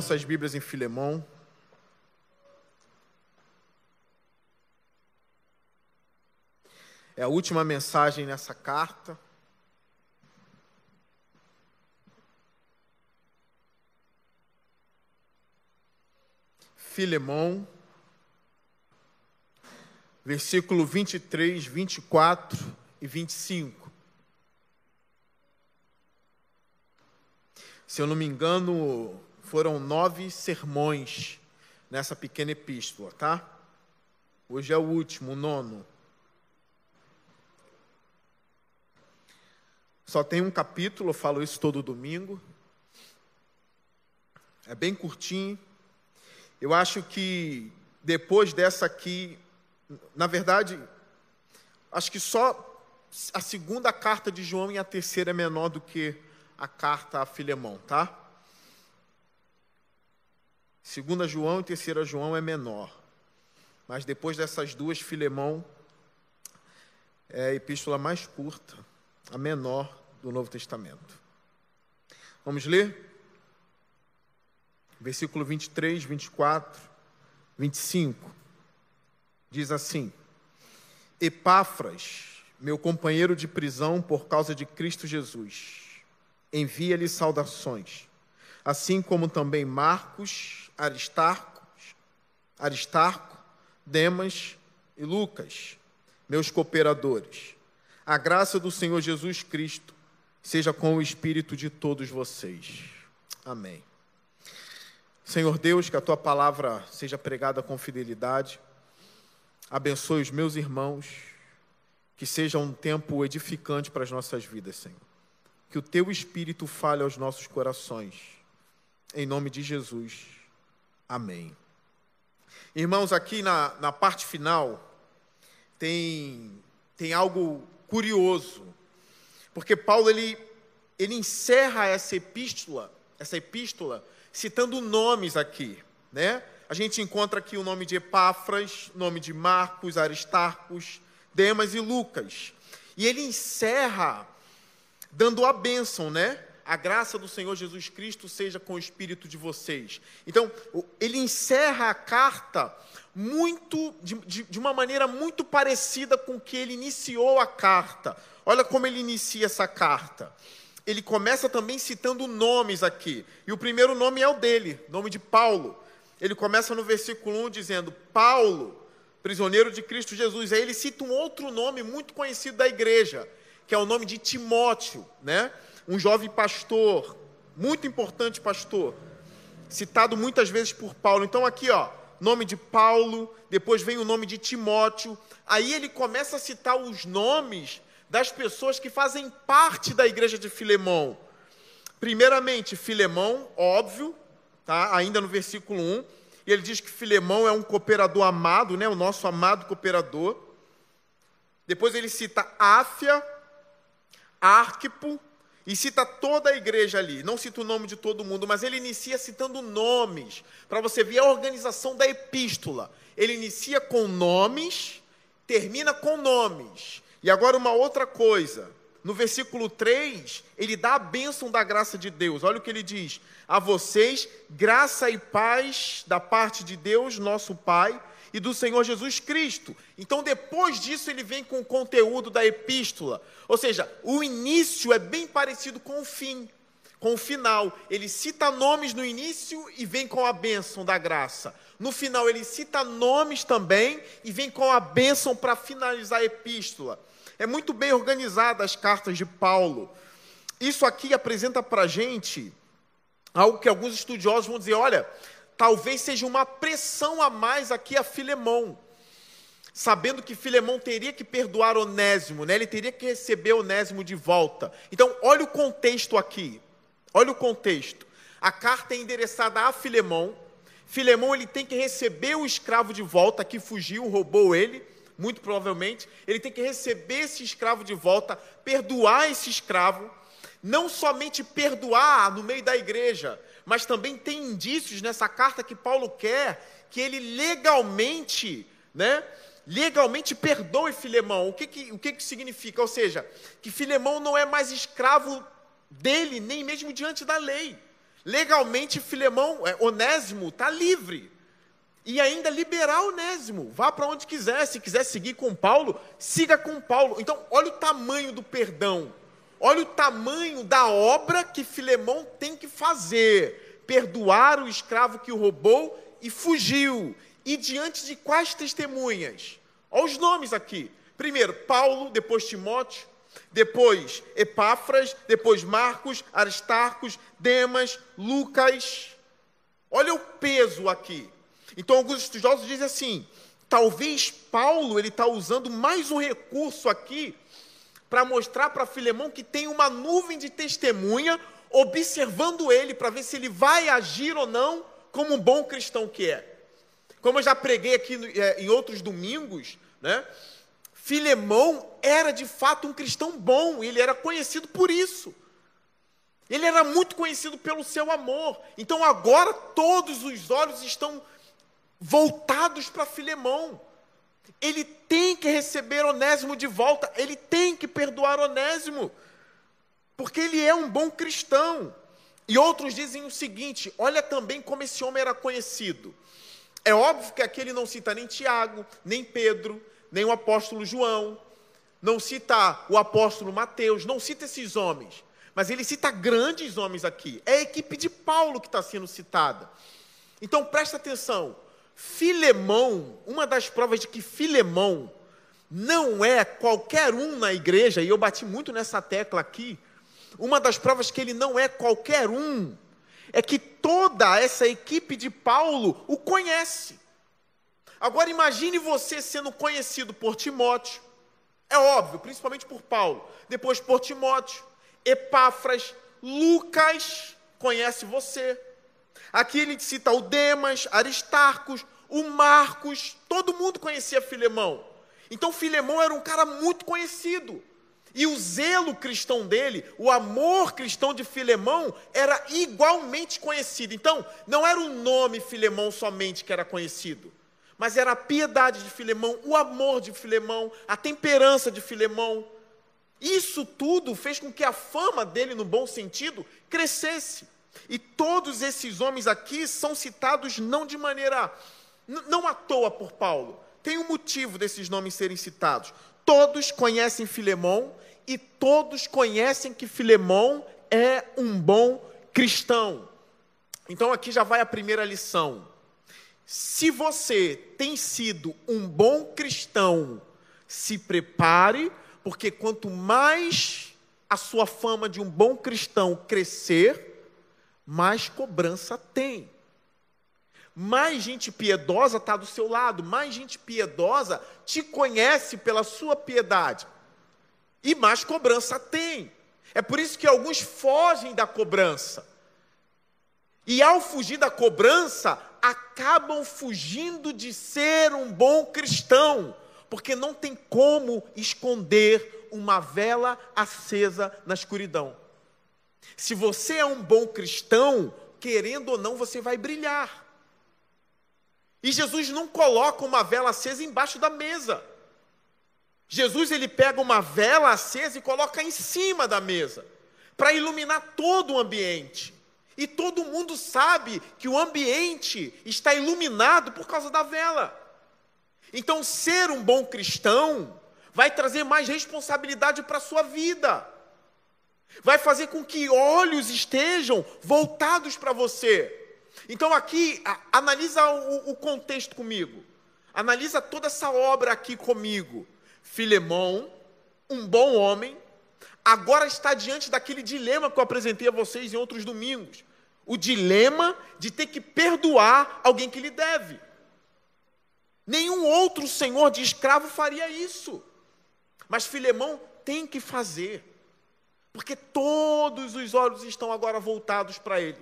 nossas Bíblias em Filemão. É a última mensagem nessa carta. Filemão, versículo 23, 24 e 25. Se eu não me engano, foram nove sermões nessa pequena epístola, tá? Hoje é o último, o nono. Só tem um capítulo, eu falo isso todo domingo. É bem curtinho. Eu acho que depois dessa aqui, na verdade, acho que só a segunda carta de João e a terceira é menor do que a carta a Filemão, tá? Segunda João e terceira João é menor. Mas depois dessas duas, Filemão é a epístola mais curta, a menor do Novo Testamento. Vamos ler? Versículo 23, 24, 25. Diz assim: Epáfras, meu companheiro de prisão por causa de Cristo Jesus, envia-lhe saudações, assim como também Marcos, Aristarco, Aristarco, Demas e Lucas, meus cooperadores. A graça do Senhor Jesus Cristo seja com o espírito de todos vocês. Amém. Senhor Deus, que a tua palavra seja pregada com fidelidade. Abençoe os meus irmãos, que seja um tempo edificante para as nossas vidas, Senhor. Que o teu espírito fale aos nossos corações. Em nome de Jesus. Amém. Irmãos, aqui na, na parte final, tem, tem algo curioso, porque Paulo ele, ele encerra essa epístola, essa epístola, citando nomes aqui, né? A gente encontra aqui o nome de Epáfras, nome de Marcos, Aristarcos, Demas e Lucas. E ele encerra dando a bênção, né? A graça do Senhor Jesus Cristo seja com o espírito de vocês. Então, ele encerra a carta muito de, de, de, uma maneira muito parecida com que ele iniciou a carta. Olha como ele inicia essa carta. Ele começa também citando nomes aqui. E o primeiro nome é o dele, nome de Paulo. Ele começa no versículo 1 dizendo: Paulo, prisioneiro de Cristo Jesus. Aí ele cita um outro nome muito conhecido da igreja, que é o nome de Timóteo, né? Um jovem pastor, muito importante pastor, citado muitas vezes por Paulo. Então, aqui, ó, nome de Paulo, depois vem o nome de Timóteo. Aí ele começa a citar os nomes das pessoas que fazem parte da igreja de Filemão. Primeiramente, Filemão, óbvio, tá? ainda no versículo 1, e ele diz que Filemão é um cooperador amado, né? o nosso amado cooperador. Depois ele cita Áfia, Arquipo, e cita toda a igreja ali, não cita o nome de todo mundo, mas ele inicia citando nomes, para você ver a organização da epístola. Ele inicia com nomes, termina com nomes. E agora uma outra coisa, no versículo 3, ele dá a bênção da graça de Deus. Olha o que ele diz: A vocês, graça e paz da parte de Deus, nosso Pai, e do Senhor Jesus Cristo. Então, depois disso, ele vem com o conteúdo da epístola. Ou seja, o início é bem parecido com o fim, com o final. Ele cita nomes no início e vem com a bênção da graça. No final, ele cita nomes também e vem com a bênção para finalizar a epístola. É muito bem organizada as cartas de Paulo. Isso aqui apresenta para a gente algo que alguns estudiosos vão dizer: olha, talvez seja uma pressão a mais aqui a Filemão, sabendo que Filemão teria que perdoar Onésimo, né? ele teria que receber Onésimo de volta. Então, olha o contexto aqui, olha o contexto. A carta é endereçada a Filemão, Filemão ele tem que receber o escravo de volta que fugiu, roubou ele, muito provavelmente. Ele tem que receber esse escravo de volta, perdoar esse escravo, não somente perdoar no meio da igreja, mas também tem indícios nessa carta que Paulo quer que ele legalmente, né, legalmente perdoe Filemão. O que que, o que que significa? Ou seja, que Filemão não é mais escravo dele, nem mesmo diante da lei. Legalmente, Filemão, é, Onésimo está livre. E ainda liberar Onésimo. Vá para onde quiser. Se quiser seguir com Paulo, siga com Paulo. Então, olha o tamanho do perdão. Olha o tamanho da obra que Filemão tem que fazer. Perdoar o escravo que o roubou e fugiu. E diante de quais testemunhas? Olha os nomes aqui. Primeiro, Paulo, depois Timóteo, depois Epáfras, depois Marcos, Aristarcos, Demas, Lucas. Olha o peso aqui. Então alguns estudiosos dizem assim: talvez Paulo ele está usando mais um recurso aqui para mostrar para Filemão que tem uma nuvem de testemunha observando ele para ver se ele vai agir ou não como um bom cristão que é. Como eu já preguei aqui é, em outros domingos, né? Filemão era de fato um cristão bom, ele era conhecido por isso. Ele era muito conhecido pelo seu amor. Então agora todos os olhos estão voltados para Filemão. Ele tem que receber Onésimo de volta, ele tem que perdoar Onésimo, porque ele é um bom cristão. E outros dizem o seguinte: olha também como esse homem era conhecido. É óbvio que aqui ele não cita nem Tiago, nem Pedro, nem o apóstolo João, não cita o apóstolo Mateus, não cita esses homens, mas ele cita grandes homens aqui. É a equipe de Paulo que está sendo citada. Então presta atenção: Filemão, uma das provas de que Filemão não é qualquer um na igreja, e eu bati muito nessa tecla aqui, uma das provas que ele não é qualquer um, é que toda essa equipe de Paulo o conhece. Agora imagine você sendo conhecido por Timóteo, é óbvio, principalmente por Paulo, depois por Timóteo, Epáfras, Lucas conhece você. Aqui ele cita o Demas, Aristarcos, o Marcos, todo mundo conhecia Filemão. Então Filemão era um cara muito conhecido. E o zelo cristão dele, o amor cristão de Filemão, era igualmente conhecido. Então, não era o nome Filemão somente que era conhecido, mas era a piedade de Filemão, o amor de Filemão, a temperança de Filemão. Isso tudo fez com que a fama dele, no bom sentido, crescesse. E todos esses homens aqui são citados não de maneira, não à toa por Paulo. Tem um motivo desses nomes serem citados. Todos conhecem Filemão e todos conhecem que Filemão é um bom cristão. Então aqui já vai a primeira lição. Se você tem sido um bom cristão, se prepare, porque quanto mais a sua fama de um bom cristão crescer, mais cobrança tem. Mais gente piedosa está do seu lado, mais gente piedosa te conhece pela sua piedade. E mais cobrança tem. É por isso que alguns fogem da cobrança. E ao fugir da cobrança, acabam fugindo de ser um bom cristão, porque não tem como esconder uma vela acesa na escuridão. Se você é um bom cristão, querendo ou não, você vai brilhar. E Jesus não coloca uma vela acesa embaixo da mesa. Jesus ele pega uma vela acesa e coloca em cima da mesa, para iluminar todo o ambiente. E todo mundo sabe que o ambiente está iluminado por causa da vela. Então, ser um bom cristão vai trazer mais responsabilidade para a sua vida vai fazer com que olhos estejam voltados para você. Então, aqui, analisa o, o contexto comigo. Analisa toda essa obra aqui comigo. Filemão, um bom homem, agora está diante daquele dilema que eu apresentei a vocês em outros domingos. O dilema de ter que perdoar alguém que lhe deve. Nenhum outro senhor de escravo faria isso. Mas Filemão tem que fazer porque todos os olhos estão agora voltados para ele.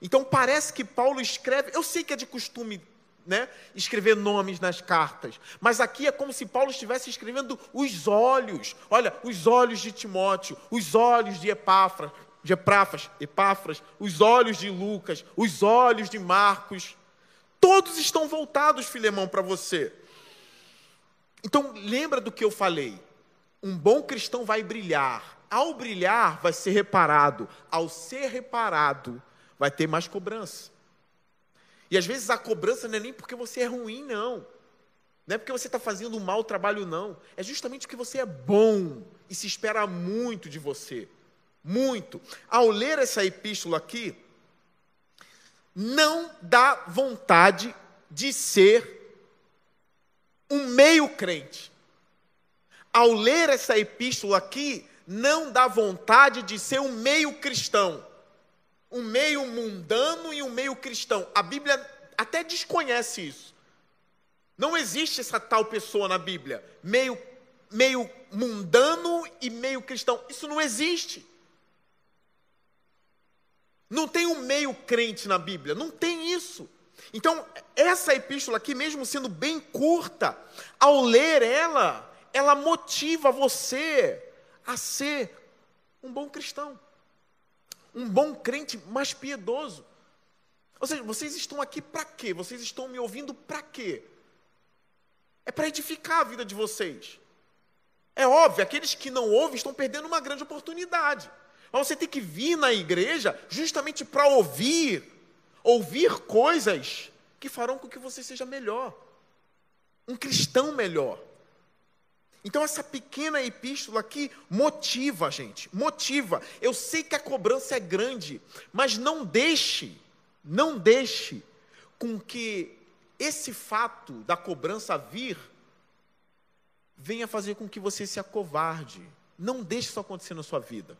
Então parece que Paulo escreve, eu sei que é de costume né, escrever nomes nas cartas, mas aqui é como se Paulo estivesse escrevendo os olhos, olha, os olhos de Timóteo, os olhos de Epáfras, de Epáfras, Epáfras, os olhos de Lucas, os olhos de Marcos, todos estão voltados, Filemão, para você. Então lembra do que eu falei, um bom cristão vai brilhar, ao brilhar, vai ser reparado. Ao ser reparado, vai ter mais cobrança. E às vezes a cobrança não é nem porque você é ruim, não. Não é porque você está fazendo um mau trabalho, não. É justamente porque você é bom e se espera muito de você. Muito. Ao ler essa epístola aqui, não dá vontade de ser um meio crente. Ao ler essa epístola aqui, não dá vontade de ser um meio cristão um meio mundano e um meio cristão. A Bíblia até desconhece isso. Não existe essa tal pessoa na Bíblia, meio, meio mundano e meio cristão. Isso não existe. Não tem um meio crente na Bíblia, não tem isso. Então, essa epístola aqui, mesmo sendo bem curta, ao ler ela, ela motiva você a ser um bom cristão um bom crente mais piedoso. Ou seja, vocês estão aqui para quê? Vocês estão me ouvindo para quê? É para edificar a vida de vocês. É óbvio, aqueles que não ouvem estão perdendo uma grande oportunidade. Mas você tem que vir na igreja justamente para ouvir, ouvir coisas que farão com que você seja melhor, um cristão melhor. Então, essa pequena epístola aqui motiva gente, motiva. Eu sei que a cobrança é grande, mas não deixe, não deixe com que esse fato da cobrança vir venha fazer com que você se acovarde. Não deixe isso acontecer na sua vida.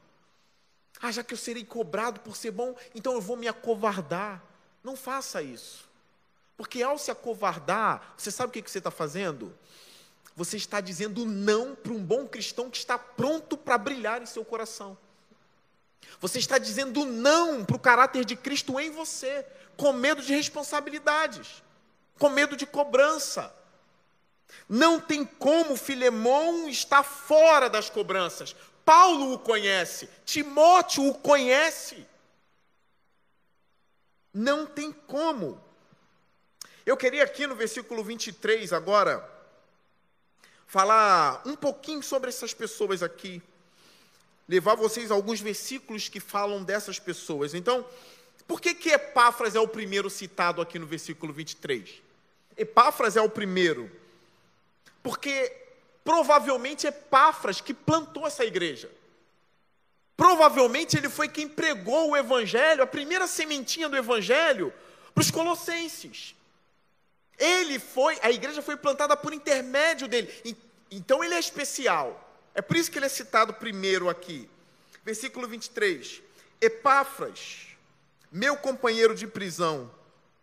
Ah, já que eu serei cobrado por ser bom, então eu vou me acovardar. Não faça isso. Porque ao se acovardar, você sabe o que você está fazendo? Você está dizendo não para um bom cristão que está pronto para brilhar em seu coração. Você está dizendo não para o caráter de Cristo em você, com medo de responsabilidades, com medo de cobrança. Não tem como Filemão estar fora das cobranças. Paulo o conhece, Timóteo o conhece. Não tem como. Eu queria aqui no versículo 23 agora falar um pouquinho sobre essas pessoas aqui, levar vocês a alguns versículos que falam dessas pessoas. Então, por que que Epáfras é o primeiro citado aqui no versículo 23? Epáfras é o primeiro, porque provavelmente Epáfras que plantou essa igreja. Provavelmente ele foi quem pregou o evangelho, a primeira sementinha do evangelho para os colossenses. Ele foi, a igreja foi plantada por intermédio dele. Então ele é especial. É por isso que ele é citado primeiro aqui. Versículo 23. Epáfras, meu companheiro de prisão,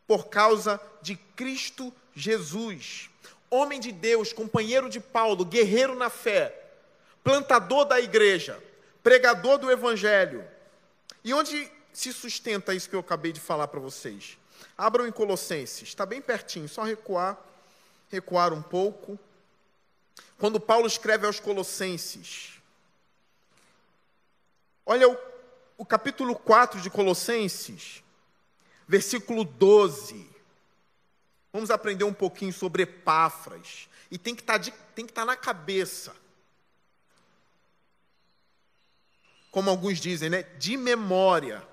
por causa de Cristo Jesus, homem de Deus, companheiro de Paulo, guerreiro na fé, plantador da igreja, pregador do evangelho. E onde se sustenta isso que eu acabei de falar para vocês? Abram em Colossenses, está bem pertinho, só recuar, recuar um pouco. Quando Paulo escreve aos Colossenses, olha o, o capítulo 4 de Colossenses, versículo 12. Vamos aprender um pouquinho sobre Epáfras. E tem que tá estar tá na cabeça. Como alguns dizem, né? De memória.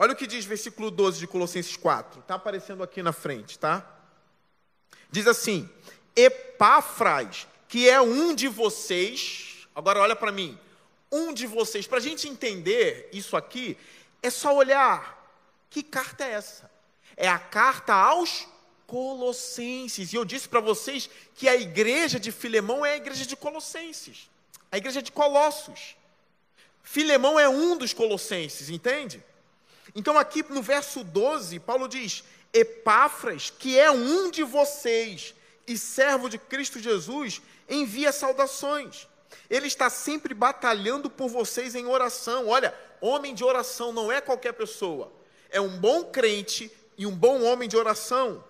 Olha o que diz versículo 12 de Colossenses 4. Está aparecendo aqui na frente, tá? Diz assim: Epáfras, que é um de vocês. Agora olha para mim. Um de vocês. Para a gente entender isso aqui, é só olhar. Que carta é essa? É a carta aos Colossenses. E eu disse para vocês que a igreja de Filemão é a igreja de Colossenses. A igreja de Colossos. Filemão é um dos Colossenses, entende? Então, aqui no verso 12, Paulo diz: Epáfras, que é um de vocês e servo de Cristo Jesus, envia saudações. Ele está sempre batalhando por vocês em oração. Olha, homem de oração não é qualquer pessoa, é um bom crente e um bom homem de oração.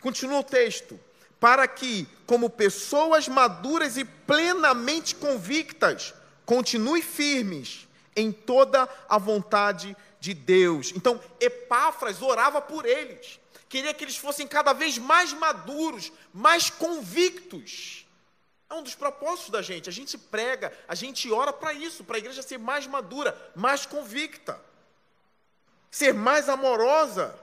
Continua o texto. Para que, como pessoas maduras e plenamente convictas, continue firmes em toda a vontade de Deus. Então, Epáfras orava por eles, queria que eles fossem cada vez mais maduros, mais convictos. É um dos propósitos da gente. A gente prega, a gente ora para isso, para a igreja ser mais madura, mais convicta. ser mais amorosa,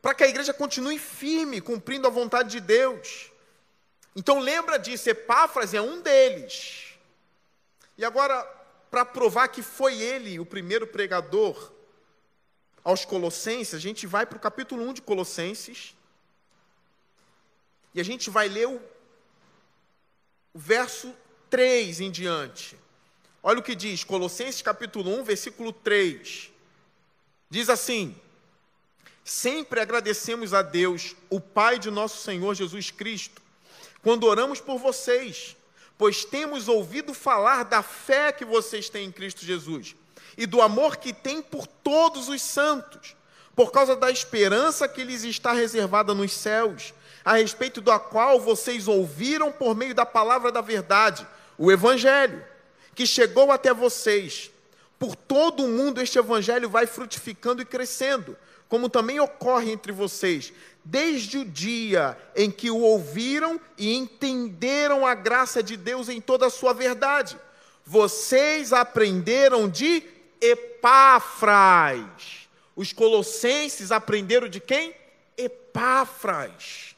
para que a igreja continue firme, cumprindo a vontade de Deus. Então lembra disso, Epáfras é um deles. E agora, para provar que foi ele o primeiro pregador aos Colossenses, a gente vai para o capítulo 1 de Colossenses, e a gente vai ler o, o verso 3 em diante. Olha o que diz, Colossenses capítulo 1, versículo 3. Diz assim: Sempre agradecemos a Deus, o Pai de nosso Senhor Jesus Cristo, quando oramos por vocês, pois temos ouvido falar da fé que vocês têm em Cristo Jesus e do amor que têm por todos os santos, por causa da esperança que lhes está reservada nos céus, a respeito da qual vocês ouviram por meio da palavra da verdade, o Evangelho, que chegou até vocês. Por todo o mundo este Evangelho vai frutificando e crescendo como também ocorre entre vocês, desde o dia em que o ouviram e entenderam a graça de Deus em toda a sua verdade. Vocês aprenderam de Epáfras. Os colossenses aprenderam de quem? Epáfras.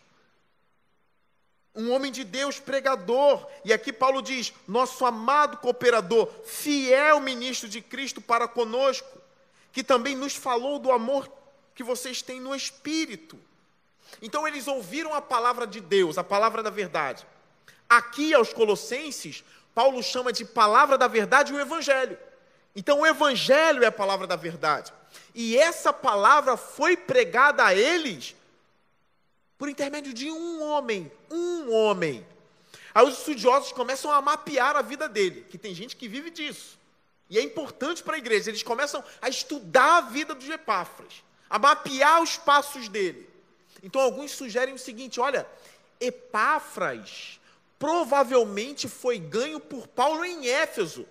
Um homem de Deus pregador. E aqui Paulo diz: nosso amado cooperador, fiel ministro de Cristo para conosco, que também nos falou do amor que vocês têm no Espírito. Então eles ouviram a palavra de Deus, a palavra da verdade. Aqui aos Colossenses, Paulo chama de palavra da verdade o Evangelho. Então o Evangelho é a palavra da verdade. E essa palavra foi pregada a eles por intermédio de um homem, um homem. Aí os estudiosos começam a mapear a vida dele, que tem gente que vive disso. E é importante para a igreja, eles começam a estudar a vida dos Epáfras a mapear os passos dele. Então, alguns sugerem o seguinte: olha, Epáfras provavelmente foi ganho por Paulo em Éfeso.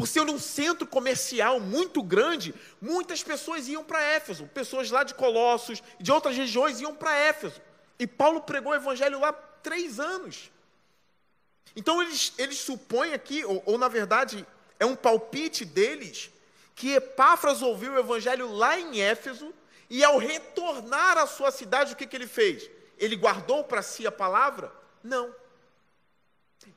Por ser um centro comercial muito grande, muitas pessoas iam para Éfeso. Pessoas lá de Colossos, de outras regiões iam para Éfeso. E Paulo pregou o evangelho lá três anos. Então eles, eles supõem aqui, ou, ou na verdade é um palpite deles, que Epáfras ouviu o evangelho lá em Éfeso, e ao retornar à sua cidade, o que, que ele fez? Ele guardou para si a palavra? Não.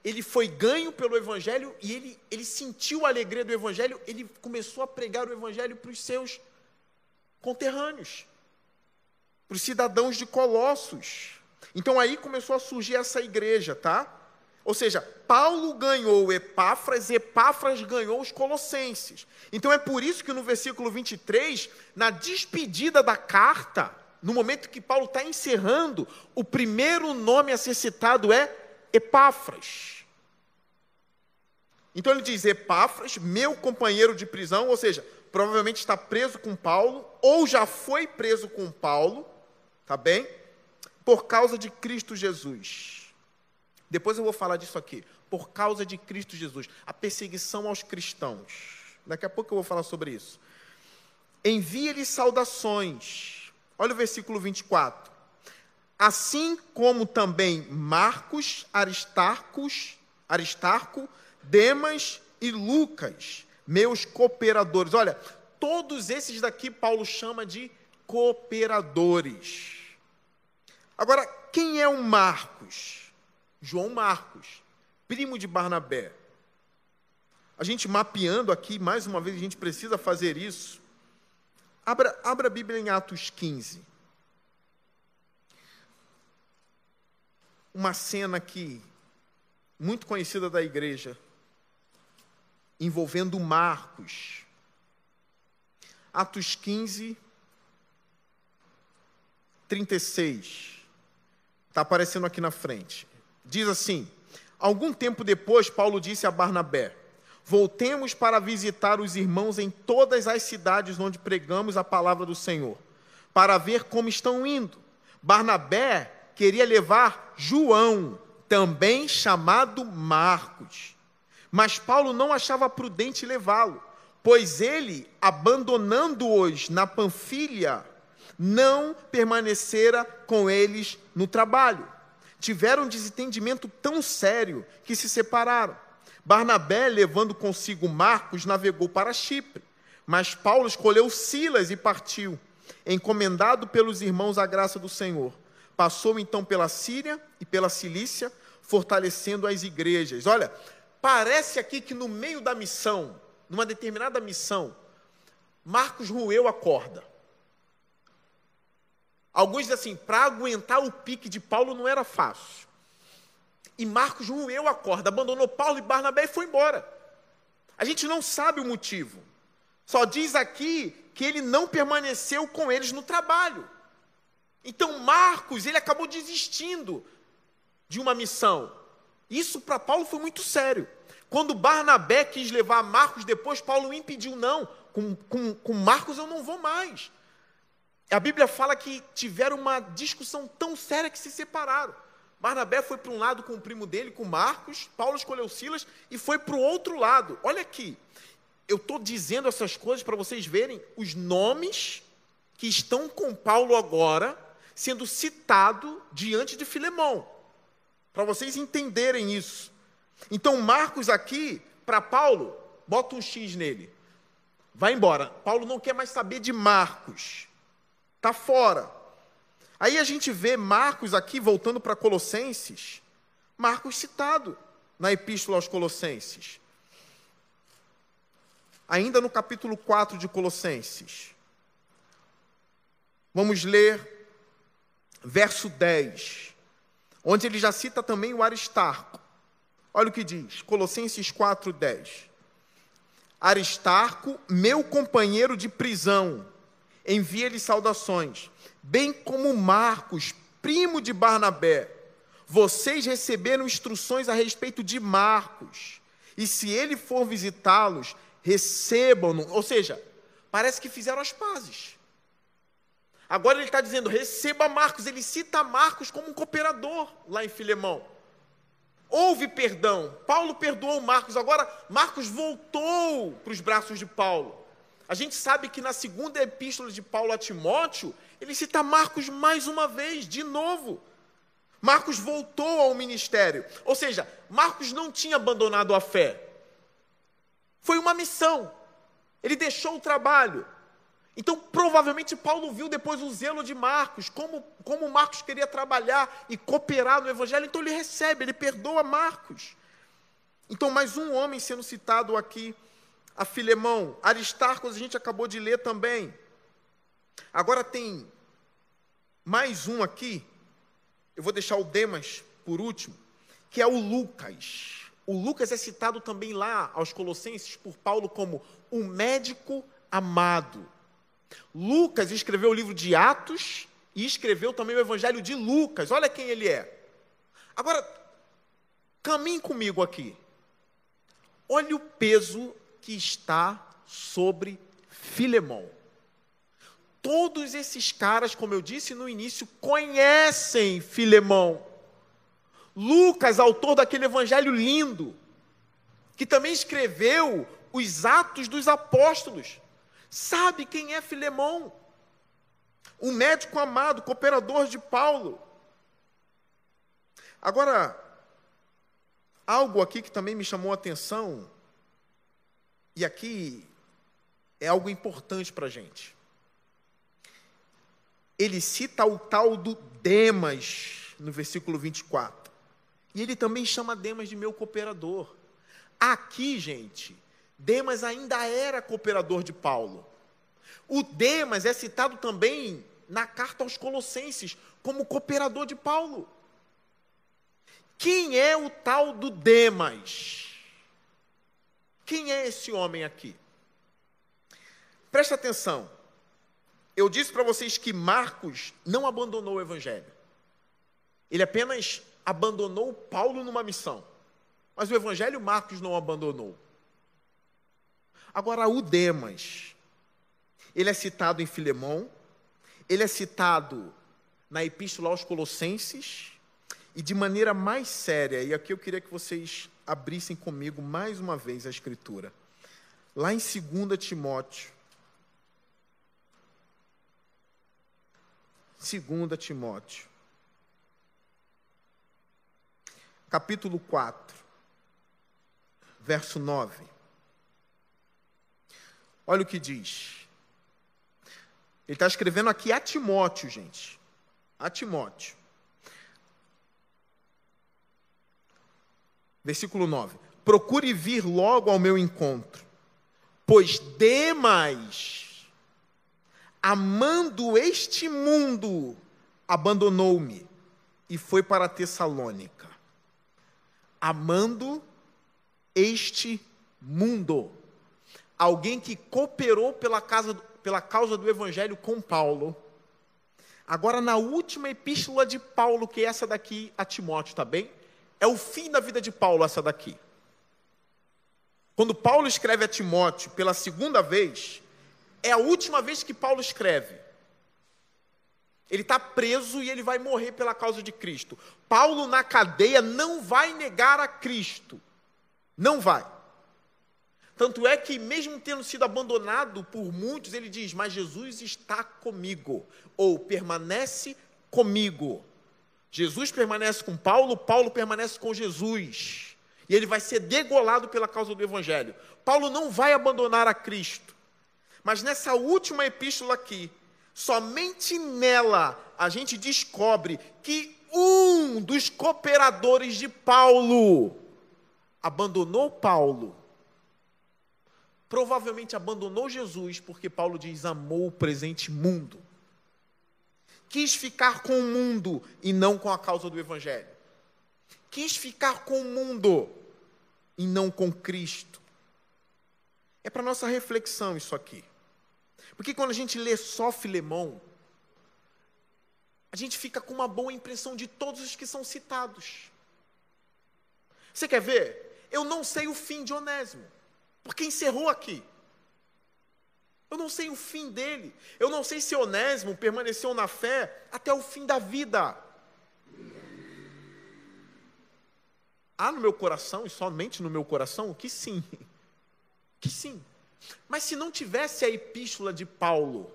Ele foi ganho pelo evangelho e ele, ele sentiu a alegria do evangelho, ele começou a pregar o evangelho para os seus conterrâneos, para os cidadãos de Colossos. Então aí começou a surgir essa igreja, tá? Ou seja, Paulo ganhou Epáfras, Epáfras ganhou os Colossenses. Então é por isso que no versículo 23, na despedida da carta, no momento que Paulo está encerrando, o primeiro nome a ser citado é Epáfras. Então ele diz: Epáfras, meu companheiro de prisão, ou seja, provavelmente está preso com Paulo, ou já foi preso com Paulo, tá bem? Por causa de Cristo Jesus. Depois eu vou falar disso aqui. Por causa de Cristo Jesus. A perseguição aos cristãos. Daqui a pouco eu vou falar sobre isso. Envia-lhe saudações. Olha o versículo 24. Assim como também Marcos, Aristarcos, Aristarco, Demas e Lucas, meus cooperadores. Olha, todos esses daqui Paulo chama de cooperadores. Agora, quem é o Marcos? João Marcos, primo de Barnabé. A gente mapeando aqui, mais uma vez, a gente precisa fazer isso. Abra, abra a Bíblia em Atos 15. Uma cena aqui, muito conhecida da igreja, envolvendo Marcos. Atos 15, 36. Está aparecendo aqui na frente. Diz assim: Algum tempo depois, Paulo disse a Barnabé: Voltemos para visitar os irmãos em todas as cidades onde pregamos a palavra do Senhor, para ver como estão indo. Barnabé queria levar João, também chamado Marcos. Mas Paulo não achava prudente levá-lo, pois ele, abandonando-os na Panfilha, não permanecera com eles no trabalho tiveram um desentendimento tão sério que se separaram. Barnabé, levando consigo Marcos, navegou para Chipre. Mas Paulo escolheu Silas e partiu, encomendado pelos irmãos à graça do Senhor. Passou então pela Síria e pela Cilícia, fortalecendo as igrejas. Olha, parece aqui que no meio da missão, numa determinada missão, Marcos roeu a corda. Alguns dizem assim, para aguentar o pique de Paulo não era fácil. E Marcos roeu a corda, abandonou Paulo e Barnabé e foi embora. A gente não sabe o motivo. Só diz aqui que ele não permaneceu com eles no trabalho. Então Marcos, ele acabou desistindo de uma missão. Isso para Paulo foi muito sério. Quando Barnabé quis levar Marcos depois, Paulo impediu, não, com, com, com Marcos eu não vou mais. A Bíblia fala que tiveram uma discussão tão séria que se separaram. Barnabé foi para um lado com o primo dele, com Marcos, Paulo escolheu Silas e foi para o outro lado. Olha aqui, eu estou dizendo essas coisas para vocês verem os nomes que estão com Paulo agora sendo citado diante de Filemão, para vocês entenderem isso. Então, Marcos aqui, para Paulo, bota um X nele. Vai embora. Paulo não quer mais saber de Marcos. Está fora. Aí a gente vê Marcos aqui, voltando para Colossenses, Marcos citado na Epístola aos Colossenses. Ainda no capítulo 4 de Colossenses. Vamos ler verso 10, onde ele já cita também o Aristarco. Olha o que diz, Colossenses 4, 10. Aristarco, meu companheiro de prisão, envia-lhe saudações bem como Marcos, primo de Barnabé. Vocês receberam instruções a respeito de Marcos. E se ele for visitá-los, recebam-no. Ou seja, parece que fizeram as pazes. Agora ele está dizendo: receba Marcos. Ele cita Marcos como um cooperador lá em Filemão. Houve perdão. Paulo perdoou Marcos. Agora Marcos voltou para os braços de Paulo. A gente sabe que na segunda epístola de Paulo a Timóteo, ele cita Marcos mais uma vez, de novo. Marcos voltou ao ministério. Ou seja, Marcos não tinha abandonado a fé. Foi uma missão. Ele deixou o trabalho. Então, provavelmente, Paulo viu depois o zelo de Marcos, como, como Marcos queria trabalhar e cooperar no Evangelho. Então, ele recebe, ele perdoa Marcos. Então, mais um homem sendo citado aqui a Filemão, Aristarcos a gente acabou de ler também. Agora tem mais um aqui, eu vou deixar o Demas por último, que é o Lucas. O Lucas é citado também lá aos Colossenses por Paulo como o médico amado. Lucas escreveu o livro de Atos e escreveu também o Evangelho de Lucas. Olha quem ele é. Agora, caminhe comigo aqui. Olha o peso que está sobre Filemão. Todos esses caras, como eu disse no início, conhecem Filemão. Lucas, autor daquele evangelho lindo, que também escreveu os Atos dos Apóstolos, sabe quem é Filemão. O médico amado, cooperador de Paulo. Agora, algo aqui que também me chamou a atenção e aqui é algo importante para a gente. Ele cita o tal do Demas no versículo 24. E ele também chama Demas de meu cooperador. Aqui, gente, Demas ainda era cooperador de Paulo. O Demas é citado também na carta aos Colossenses como cooperador de Paulo. Quem é o tal do Demas? Quem é esse homem aqui? Presta atenção. Eu disse para vocês que Marcos não abandonou o evangelho. Ele apenas abandonou Paulo numa missão. Mas o evangelho Marcos não abandonou. Agora, o Demas, ele é citado em Filemão, ele é citado na Epístola aos Colossenses, e de maneira mais séria, e aqui eu queria que vocês abrissem comigo mais uma vez a Escritura. Lá em 2 Timóteo. 2 Timóteo. Capítulo 4, verso 9. Olha o que diz. Ele está escrevendo aqui a Timóteo, gente. A Timóteo. Versículo 9. Procure vir logo ao meu encontro, pois Demas, amando este mundo, abandonou-me e foi para Tessalônica. Amando este mundo. Alguém que cooperou pela, casa, pela causa do evangelho com Paulo. Agora, na última epístola de Paulo, que é essa daqui a Timóteo, tá bem? É o fim da vida de Paulo, essa daqui. Quando Paulo escreve a Timóteo pela segunda vez, é a última vez que Paulo escreve. Ele está preso e ele vai morrer pela causa de Cristo. Paulo, na cadeia, não vai negar a Cristo. Não vai. Tanto é que, mesmo tendo sido abandonado por muitos, ele diz: Mas Jesus está comigo, ou permanece comigo. Jesus permanece com Paulo, Paulo permanece com Jesus. E ele vai ser degolado pela causa do Evangelho. Paulo não vai abandonar a Cristo. Mas nessa última epístola aqui, somente nela a gente descobre que um dos cooperadores de Paulo abandonou Paulo provavelmente abandonou Jesus porque Paulo diz amou o presente mundo. Quis ficar com o mundo e não com a causa do Evangelho. Quis ficar com o mundo e não com Cristo. É para nossa reflexão isso aqui. Porque quando a gente lê só Filemão, a gente fica com uma boa impressão de todos os que são citados. Você quer ver? Eu não sei o fim de Onésimo. Porque encerrou aqui. Eu não sei o fim dele. Eu não sei se Onésimo permaneceu na fé até o fim da vida. Há no meu coração, e somente no meu coração, que sim. Que sim. Mas se não tivesse a epístola de Paulo,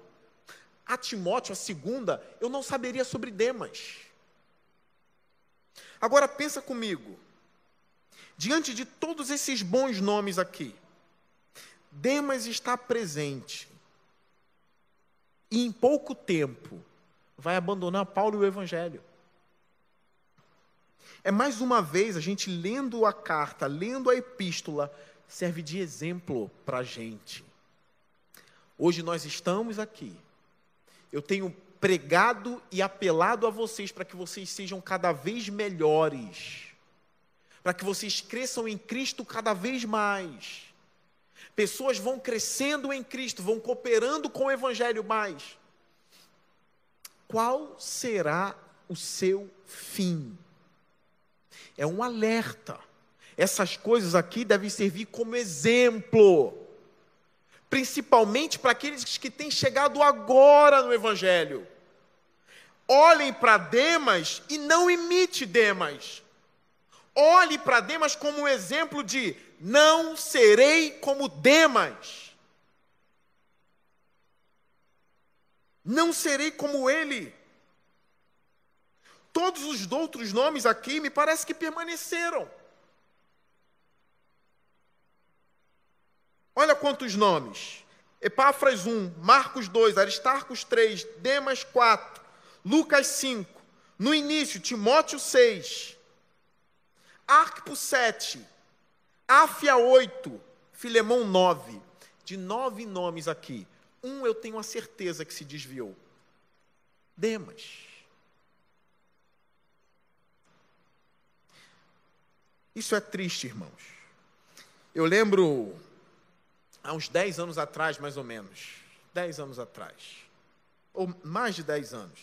a Timóteo, a segunda, eu não saberia sobre Demas. Agora pensa comigo. Diante de todos esses bons nomes aqui, Demas está presente e em pouco tempo vai abandonar Paulo e o Evangelho. É mais uma vez a gente lendo a carta, lendo a epístola, serve de exemplo para a gente. Hoje nós estamos aqui. Eu tenho pregado e apelado a vocês para que vocês sejam cada vez melhores, para que vocês cresçam em Cristo cada vez mais Pessoas vão crescendo em Cristo, vão cooperando com o Evangelho mais. Qual será o seu fim? É um alerta. Essas coisas aqui devem servir como exemplo, principalmente para aqueles que têm chegado agora no Evangelho. Olhem para Demas e não imite Demas. Olhe para Demas como um exemplo de não serei como Demas. Não serei como ele. Todos os outros nomes aqui me parece que permaneceram. Olha quantos nomes: Epáfras 1, Marcos 2, Aristarcos 3, Demas 4, Lucas 5, no início, Timóteo 6, Arquipo 7, Áfia 8, Filemão 9. De nove nomes aqui, um eu tenho a certeza que se desviou. Demas. Isso é triste, irmãos. Eu lembro, há uns dez anos atrás, mais ou menos, dez anos atrás, ou mais de dez anos,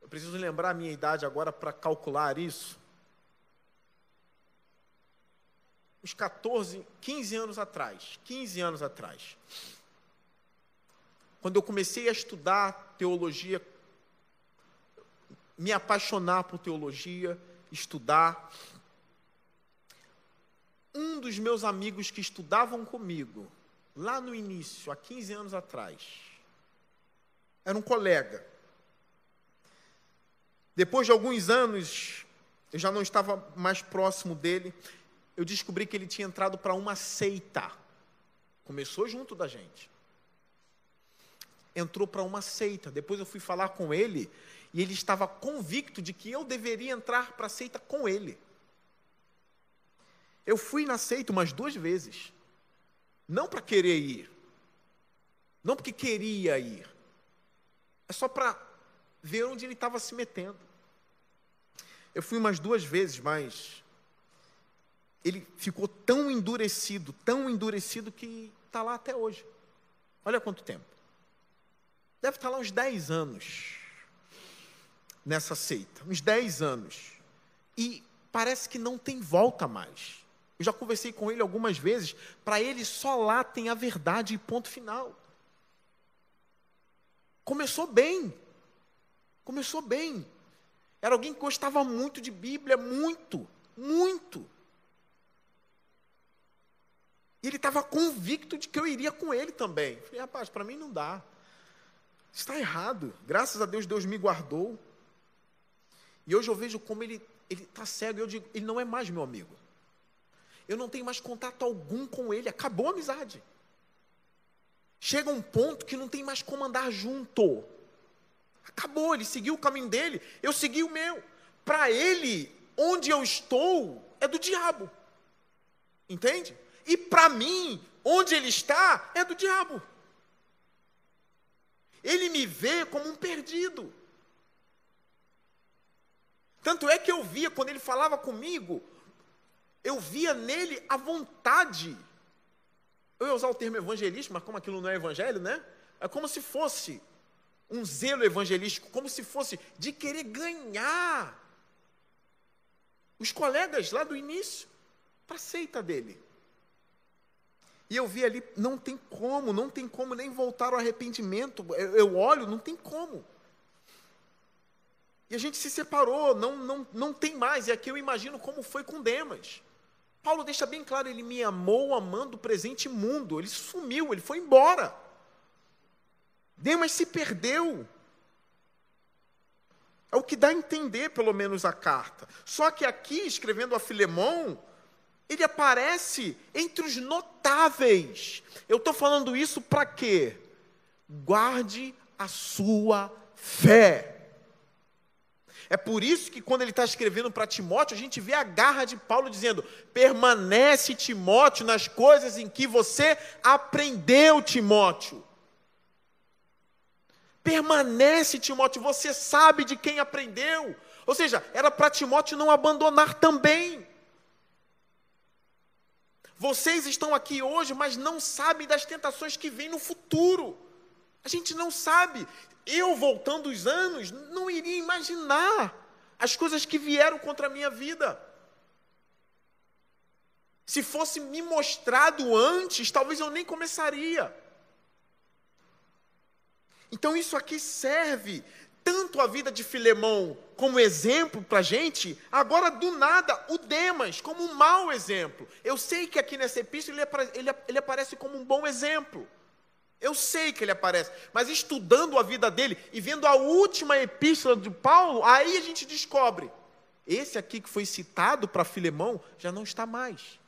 eu preciso lembrar a minha idade agora para calcular isso. Uns 14, 15 anos atrás, 15 anos atrás, quando eu comecei a estudar teologia, me apaixonar por teologia, estudar, um dos meus amigos que estudavam comigo, lá no início, há 15 anos atrás, era um colega. Depois de alguns anos, eu já não estava mais próximo dele, eu descobri que ele tinha entrado para uma seita. Começou junto da gente. Entrou para uma seita. Depois eu fui falar com ele e ele estava convicto de que eu deveria entrar para a seita com ele. Eu fui na seita umas duas vezes. Não para querer ir. Não porque queria ir. É só para ver onde ele estava se metendo. Eu fui umas duas vezes, mas ele ficou tão endurecido, tão endurecido que está lá até hoje. Olha quanto tempo. Deve estar tá lá uns 10 anos nessa seita, uns 10 anos. E parece que não tem volta mais. Eu já conversei com ele algumas vezes, para ele só lá tem a verdade e ponto final. Começou bem. Começou bem. Era alguém que gostava muito de Bíblia, muito, muito. E ele estava convicto de que eu iria com ele também. Falei, rapaz, para mim não dá. Está errado. Graças a Deus, Deus me guardou. E hoje eu vejo como ele está cego. Eu digo, ele não é mais meu amigo. Eu não tenho mais contato algum com ele. Acabou a amizade. Chega um ponto que não tem mais como andar junto. Acabou, ele seguiu o caminho dele, eu segui o meu. Para ele, onde eu estou é do diabo. Entende? E para mim, onde ele está é do diabo. Ele me vê como um perdido. Tanto é que eu via, quando ele falava comigo, eu via nele a vontade. Eu ia usar o termo evangelista, mas como aquilo não é evangelho, né? É como se fosse um zelo evangelístico, como se fosse de querer ganhar os colegas lá do início para a seita dele. E eu vi ali, não tem como, não tem como nem voltar ao arrependimento. Eu, eu olho, não tem como. E a gente se separou, não, não, não tem mais. E aqui eu imagino como foi com Demas. Paulo deixa bem claro, ele me amou amando o presente mundo. Ele sumiu, ele foi embora. Demas se perdeu. É o que dá a entender, pelo menos, a carta. Só que aqui, escrevendo a Filemão, ele aparece entre os notáveis. Eu estou falando isso para quê? Guarde a sua fé. É por isso que quando ele está escrevendo para Timóteo, a gente vê a garra de Paulo dizendo: permanece, Timóteo, nas coisas em que você aprendeu, Timóteo. Permanece, Timóteo, você sabe de quem aprendeu. Ou seja, era para Timóteo não abandonar também. Vocês estão aqui hoje, mas não sabem das tentações que vêm no futuro. A gente não sabe. Eu, voltando os anos, não iria imaginar as coisas que vieram contra a minha vida. Se fosse me mostrado antes, talvez eu nem começaria. Então isso aqui serve tanto a vida de Filemão como exemplo para a gente, agora do nada o Demas como um mau exemplo. Eu sei que aqui nessa epístola ele, ele, ele aparece como um bom exemplo. Eu sei que ele aparece, mas estudando a vida dele e vendo a última epístola de Paulo, aí a gente descobre: esse aqui que foi citado para Filemão já não está mais.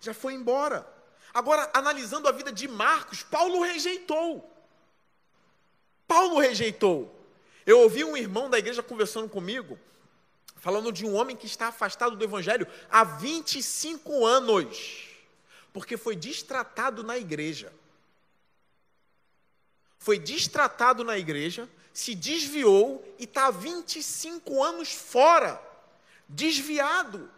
Já foi embora. Agora, analisando a vida de Marcos, Paulo rejeitou. Paulo rejeitou. Eu ouvi um irmão da igreja conversando comigo, falando de um homem que está afastado do evangelho há 25 anos, porque foi distratado na igreja. Foi distratado na igreja, se desviou e está há 25 anos fora, desviado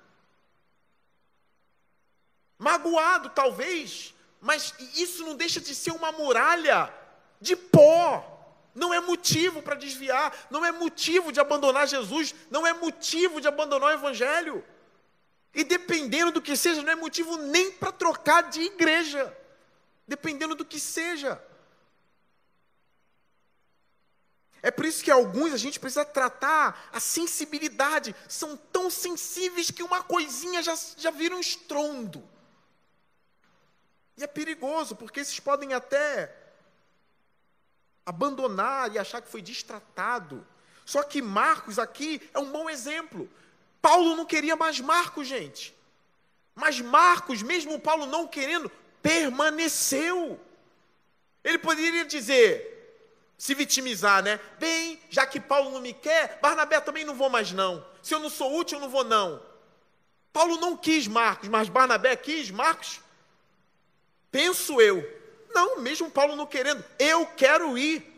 magoado talvez, mas isso não deixa de ser uma muralha de pó. Não é motivo para desviar, não é motivo de abandonar Jesus, não é motivo de abandonar o Evangelho. E dependendo do que seja, não é motivo nem para trocar de igreja, dependendo do que seja. É por isso que alguns a gente precisa tratar a sensibilidade, são tão sensíveis que uma coisinha já, já vira um estrondo. E é perigoso, porque esses podem até abandonar e achar que foi distratado. Só que Marcos aqui é um bom exemplo. Paulo não queria mais Marcos, gente. Mas Marcos, mesmo Paulo não querendo, permaneceu. Ele poderia dizer, se vitimizar, né? Bem, já que Paulo não me quer, Barnabé também não vou mais não. Se eu não sou útil, eu não vou não. Paulo não quis Marcos, mas Barnabé quis Marcos. Penso eu. Não, mesmo Paulo não querendo, eu quero ir.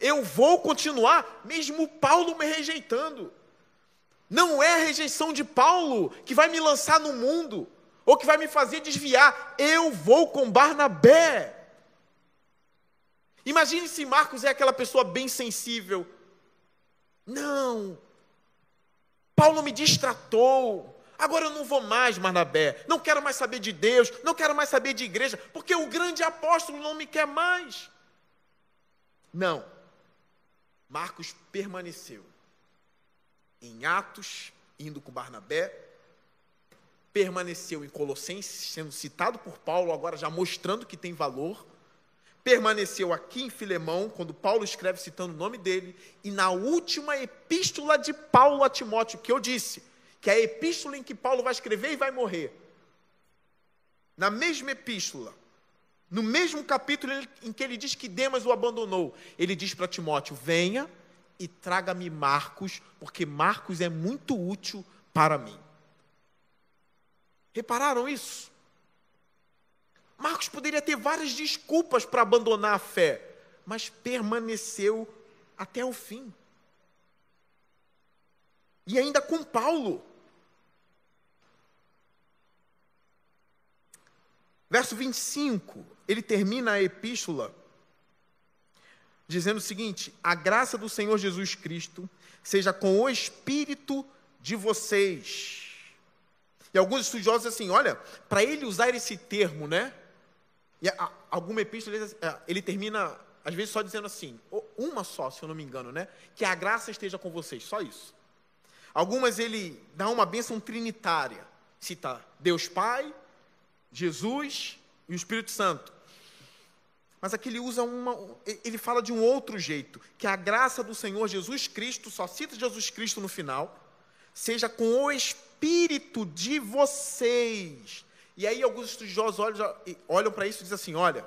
Eu vou continuar, mesmo Paulo me rejeitando. Não é a rejeição de Paulo que vai me lançar no mundo, ou que vai me fazer desviar. Eu vou com Barnabé. Imagine se Marcos é aquela pessoa bem sensível. Não, Paulo me distratou. Agora eu não vou mais, Barnabé. Não quero mais saber de Deus. Não quero mais saber de igreja. Porque o grande apóstolo não me quer mais. Não. Marcos permaneceu em Atos, indo com Barnabé. Permaneceu em Colossenses, sendo citado por Paulo, agora já mostrando que tem valor permaneceu aqui em Filemão, quando Paulo escreve citando o nome dele, e na última epístola de Paulo a Timóteo, que eu disse, que é a epístola em que Paulo vai escrever e vai morrer. Na mesma epístola, no mesmo capítulo em que ele diz que Demas o abandonou, ele diz para Timóteo: venha e traga-me Marcos, porque Marcos é muito útil para mim. Repararam isso? Marcos poderia ter várias desculpas para abandonar a fé, mas permaneceu até o fim. E ainda com Paulo. Verso 25, ele termina a epístola dizendo o seguinte: A graça do Senhor Jesus Cristo seja com o espírito de vocês. E alguns estudiosos assim, olha, para ele usar esse termo, né? E a, alguma epístola, é, ele termina, às vezes, só dizendo assim, uma só, se eu não me engano, né? Que a graça esteja com vocês, só isso. Algumas ele dá uma bênção trinitária, cita Deus Pai, Jesus e o Espírito Santo. Mas aqui ele usa uma, ele fala de um outro jeito, que a graça do Senhor Jesus Cristo, só cita Jesus Cristo no final, seja com o Espírito de vocês e aí alguns estudiosos olham, olham para isso e dizem assim: olha,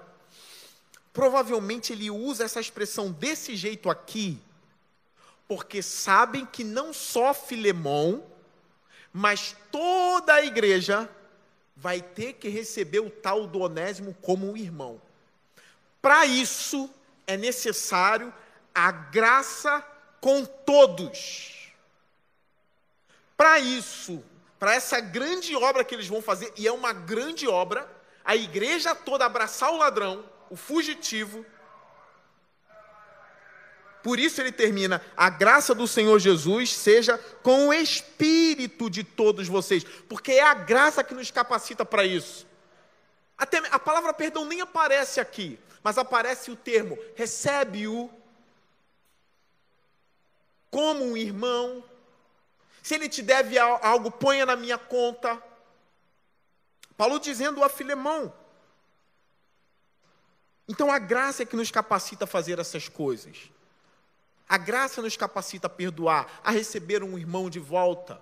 provavelmente ele usa essa expressão desse jeito aqui, porque sabem que não só Filemão, mas toda a igreja vai ter que receber o tal do Onésimo como um irmão. Para isso é necessário a graça com todos. Para isso para essa grande obra que eles vão fazer, e é uma grande obra, a igreja toda abraçar o ladrão, o fugitivo. Por isso ele termina: a graça do Senhor Jesus seja com o espírito de todos vocês, porque é a graça que nos capacita para isso. Até a palavra perdão nem aparece aqui, mas aparece o termo recebe-o como um irmão, se ele te deve algo, ponha na minha conta. Paulo dizendo a Filemão. Então a graça é que nos capacita a fazer essas coisas. A graça nos capacita a perdoar, a receber um irmão de volta.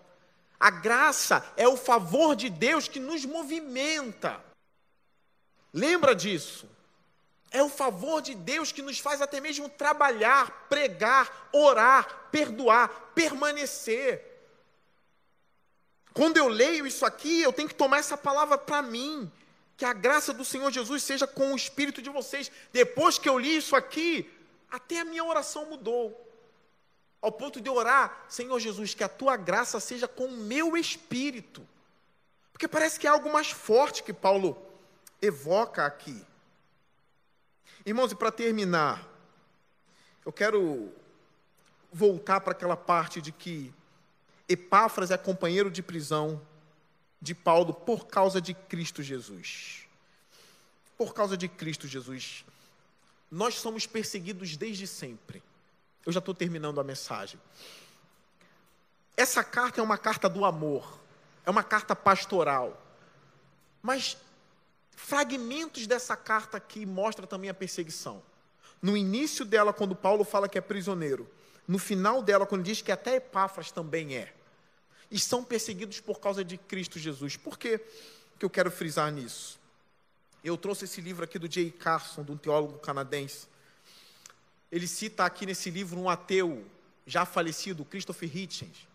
A graça é o favor de Deus que nos movimenta. Lembra disso? É o favor de Deus que nos faz até mesmo trabalhar, pregar, orar, perdoar, permanecer. Quando eu leio isso aqui, eu tenho que tomar essa palavra para mim. Que a graça do Senhor Jesus seja com o espírito de vocês. Depois que eu li isso aqui, até a minha oração mudou. Ao ponto de orar, Senhor Jesus, que a tua graça seja com o meu espírito. Porque parece que é algo mais forte que Paulo evoca aqui. Irmãos, e para terminar, eu quero voltar para aquela parte de que Epáfras é companheiro de prisão de Paulo por causa de Cristo Jesus. Por causa de Cristo Jesus. Nós somos perseguidos desde sempre. Eu já estou terminando a mensagem. Essa carta é uma carta do amor, é uma carta pastoral. Mas fragmentos dessa carta aqui mostram também a perseguição. No início dela, quando Paulo fala que é prisioneiro, no final dela, quando diz que até Epáfras também é, e são perseguidos por causa de Cristo Jesus. Por que, que eu quero frisar nisso? Eu trouxe esse livro aqui do Jay Carson, de um teólogo canadense. Ele cita aqui nesse livro um ateu já falecido, Christopher Hitchens,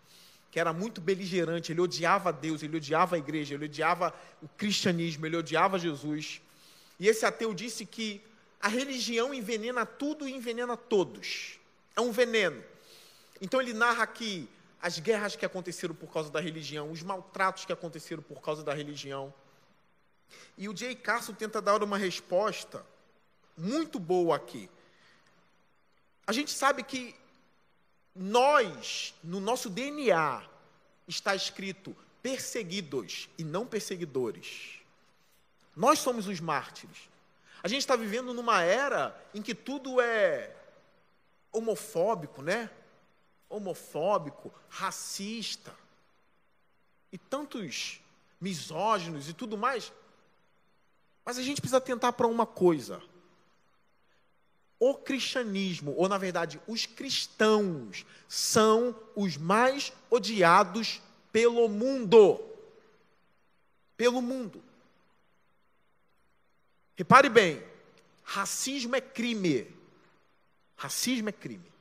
que era muito beligerante, ele odiava Deus, ele odiava a igreja, ele odiava o cristianismo, ele odiava Jesus. E esse ateu disse que a religião envenena tudo e envenena todos. É um veneno. Então ele narra aqui as guerras que aconteceram por causa da religião, os maltratos que aconteceram por causa da religião. E o Jay Carson tenta dar uma resposta muito boa aqui. A gente sabe que nós, no nosso DNA, está escrito perseguidos e não perseguidores. Nós somos os mártires. A gente está vivendo numa era em que tudo é homofóbico, né? Homofóbico, racista, e tantos misóginos e tudo mais. Mas a gente precisa atentar para uma coisa o cristianismo, ou na verdade, os cristãos, são os mais odiados pelo mundo. Pelo mundo. Repare bem, racismo é crime. Racismo é crime.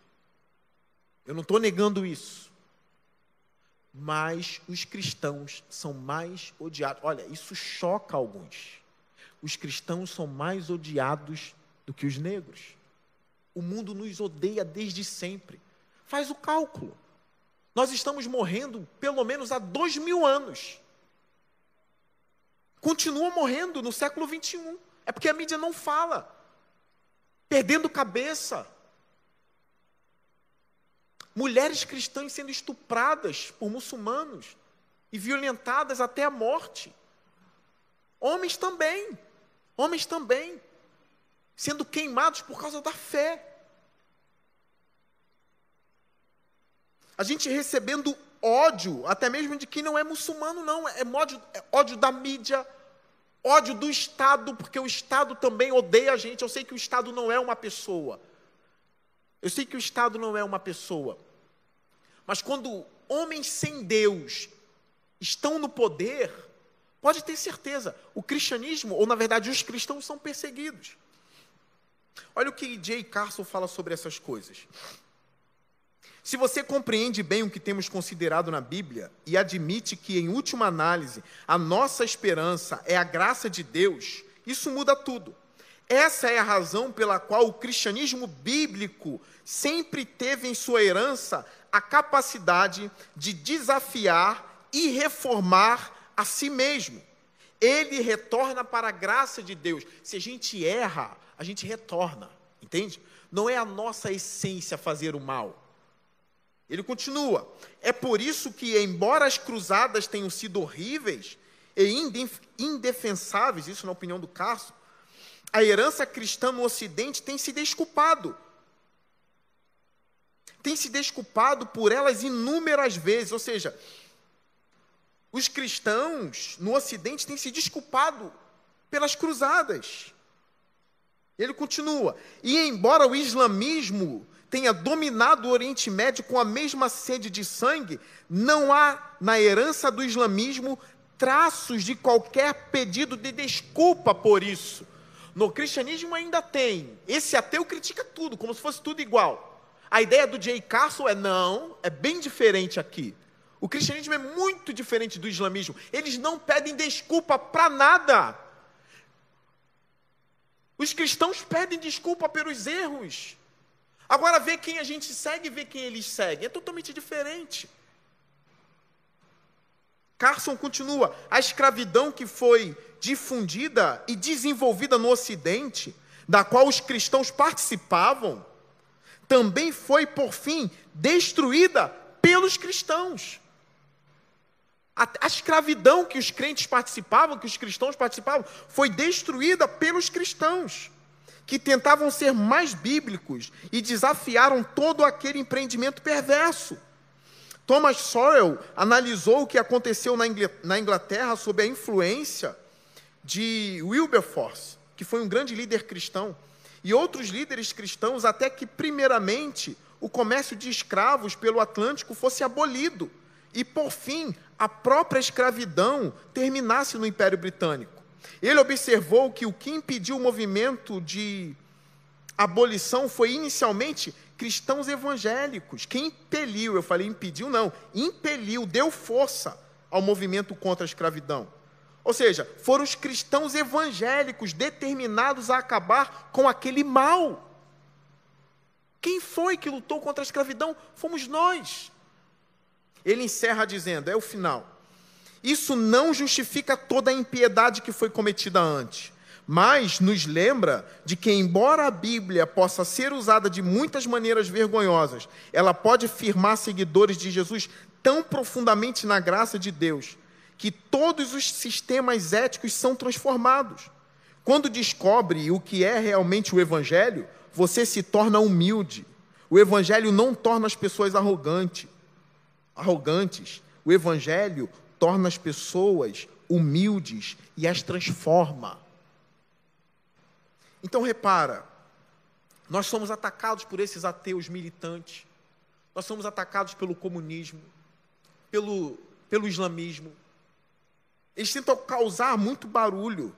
Eu não estou negando isso. Mas os cristãos são mais odiados. Olha, isso choca alguns. Os cristãos são mais odiados do que os negros. O mundo nos odeia desde sempre. Faz o cálculo. Nós estamos morrendo pelo menos há dois mil anos. Continua morrendo no século 21. É porque a mídia não fala. Perdendo cabeça. Mulheres cristãs sendo estupradas por muçulmanos e violentadas até a morte. Homens também. Homens também. Sendo queimados por causa da fé. a gente recebendo ódio, até mesmo de quem não é muçulmano, não, é ódio, é ódio da mídia, ódio do Estado, porque o Estado também odeia a gente. Eu sei que o Estado não é uma pessoa. Eu sei que o Estado não é uma pessoa. Mas quando homens sem Deus estão no poder, pode ter certeza, o cristianismo, ou na verdade os cristãos, são perseguidos. Olha o que Jay Carson fala sobre essas coisas. Se você compreende bem o que temos considerado na Bíblia e admite que, em última análise, a nossa esperança é a graça de Deus, isso muda tudo. Essa é a razão pela qual o cristianismo bíblico sempre teve em sua herança a capacidade de desafiar e reformar a si mesmo. Ele retorna para a graça de Deus. Se a gente erra, a gente retorna, entende? Não é a nossa essência fazer o mal. Ele continua: É por isso que, embora as cruzadas tenham sido horríveis e indefensáveis, isso na opinião do Carso, a herança cristã no Ocidente tem se desculpado. Tem se desculpado por elas inúmeras vezes, ou seja, os cristãos no Ocidente têm se desculpado pelas cruzadas. Ele continua: e embora o islamismo tenha dominado o Oriente Médio com a mesma sede de sangue, não há na herança do islamismo traços de qualquer pedido de desculpa por isso. No cristianismo ainda tem. Esse ateu critica tudo, como se fosse tudo igual. A ideia do Jay Carson é não, é bem diferente aqui. O cristianismo é muito diferente do islamismo. Eles não pedem desculpa para nada. Os cristãos pedem desculpa pelos erros. Agora, ver quem a gente segue e ver quem eles seguem é totalmente diferente. Carson continua: a escravidão que foi difundida e desenvolvida no Ocidente, da qual os cristãos participavam, também foi, por fim, destruída pelos cristãos. A, a, escravidão que os crentes participavam, que os cristãos participavam, foi destruída pelos cristãos que tentavam ser mais bíblicos e desafiaram todo aquele empreendimento perverso. Thomas Sowell analisou o que aconteceu na Inglaterra sob a influência de Wilberforce, que foi um grande líder cristão, e outros líderes cristãos, até que, primeiramente, o comércio de escravos pelo Atlântico fosse abolido e, por fim, a própria escravidão terminasse no Império Britânico. Ele observou que o que impediu o movimento de abolição foi inicialmente cristãos evangélicos. Quem impeliu, eu falei impediu, não, impeliu, deu força ao movimento contra a escravidão. Ou seja, foram os cristãos evangélicos determinados a acabar com aquele mal. Quem foi que lutou contra a escravidão? Fomos nós. Ele encerra dizendo: é o final. Isso não justifica toda a impiedade que foi cometida antes, mas nos lembra de que, embora a Bíblia possa ser usada de muitas maneiras vergonhosas, ela pode firmar seguidores de Jesus tão profundamente na graça de Deus que todos os sistemas éticos são transformados. Quando descobre o que é realmente o Evangelho, você se torna humilde. O Evangelho não torna as pessoas arrogantes. Arrogantes. O Evangelho torna as pessoas humildes e as transforma. Então repara, nós somos atacados por esses ateus militantes, nós somos atacados pelo comunismo, pelo, pelo islamismo. Eles tentam causar muito barulho,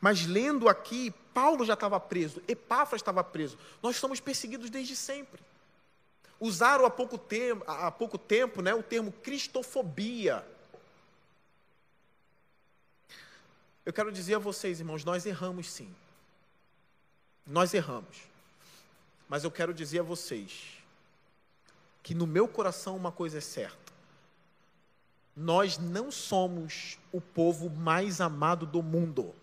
mas lendo aqui, Paulo já estava preso, Epáfras estava preso. Nós somos perseguidos desde sempre. Usaram há pouco tempo, há pouco tempo né, o termo cristofobia Eu quero dizer a vocês, irmãos, nós erramos sim. Nós erramos. Mas eu quero dizer a vocês que no meu coração uma coisa é certa. Nós não somos o povo mais amado do mundo.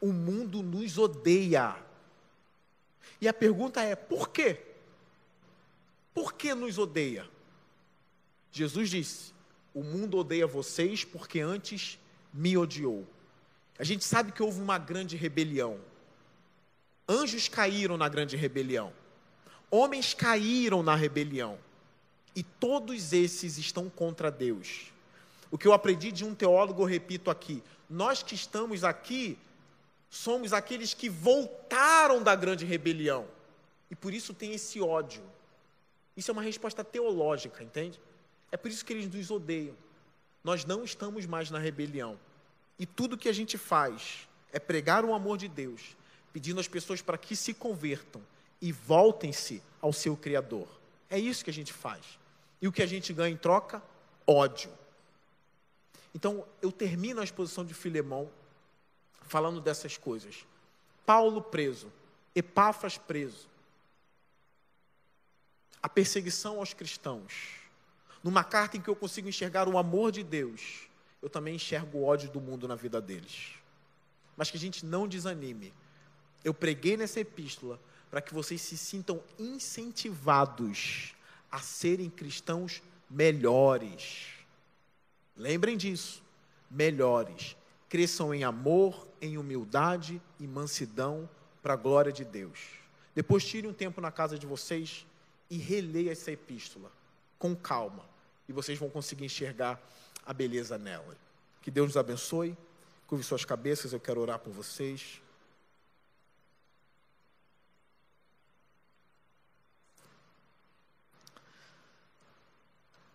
O mundo nos odeia. E a pergunta é: por quê? Por que nos odeia? Jesus disse: O mundo odeia vocês porque antes me odiou. A gente sabe que houve uma grande rebelião. Anjos caíram na grande rebelião. Homens caíram na rebelião. E todos esses estão contra Deus. O que eu aprendi de um teólogo, eu repito aqui: nós que estamos aqui somos aqueles que voltaram da grande rebelião. E por isso tem esse ódio. Isso é uma resposta teológica, entende? É por isso que eles nos odeiam. Nós não estamos mais na rebelião. E tudo que a gente faz é pregar o amor de Deus, pedindo às pessoas para que se convertam e voltem-se ao seu Criador. É isso que a gente faz. E o que a gente ganha em troca? Ódio. Então, eu termino a exposição de Filemão falando dessas coisas. Paulo preso, Epáfras preso. A perseguição aos cristãos numa carta em que eu consigo enxergar o amor de Deus, eu também enxergo o ódio do mundo na vida deles. Mas que a gente não desanime. Eu preguei nessa epístola para que vocês se sintam incentivados a serem cristãos melhores. Lembrem disso, melhores. Cresçam em amor, em humildade e mansidão para a glória de Deus. Depois tire um tempo na casa de vocês e releia essa epístola com calma e vocês vão conseguir enxergar a beleza nela. Que Deus nos abençoe. Curve suas cabeças, eu quero orar por vocês.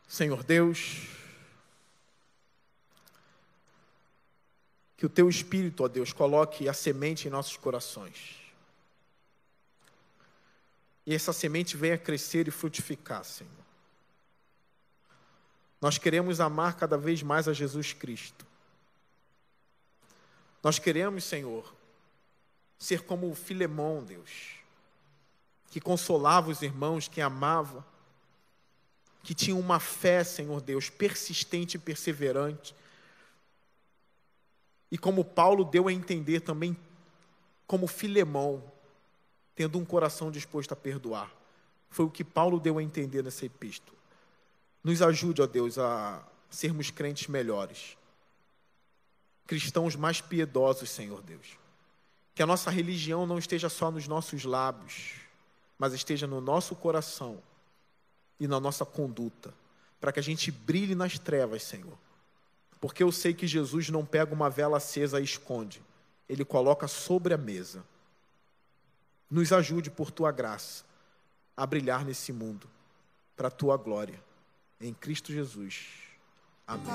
Senhor Deus, que o teu espírito, ó Deus, coloque a semente em nossos corações. E essa semente venha crescer e frutificar, Senhor. Nós queremos amar cada vez mais a Jesus Cristo. Nós queremos, Senhor, ser como o Filemão, Deus, que consolava os irmãos, que amava, que tinha uma fé, Senhor Deus, persistente e perseverante. E como Paulo deu a entender também, como Filemão, tendo um coração disposto a perdoar. Foi o que Paulo deu a entender nessa epístola. Nos ajude, ó Deus, a sermos crentes melhores, cristãos mais piedosos, Senhor Deus. Que a nossa religião não esteja só nos nossos lábios, mas esteja no nosso coração e na nossa conduta, para que a gente brilhe nas trevas, Senhor. Porque eu sei que Jesus não pega uma vela acesa e esconde, ele coloca sobre a mesa. Nos ajude por tua graça a brilhar nesse mundo, para a tua glória em Cristo Jesus. Amém.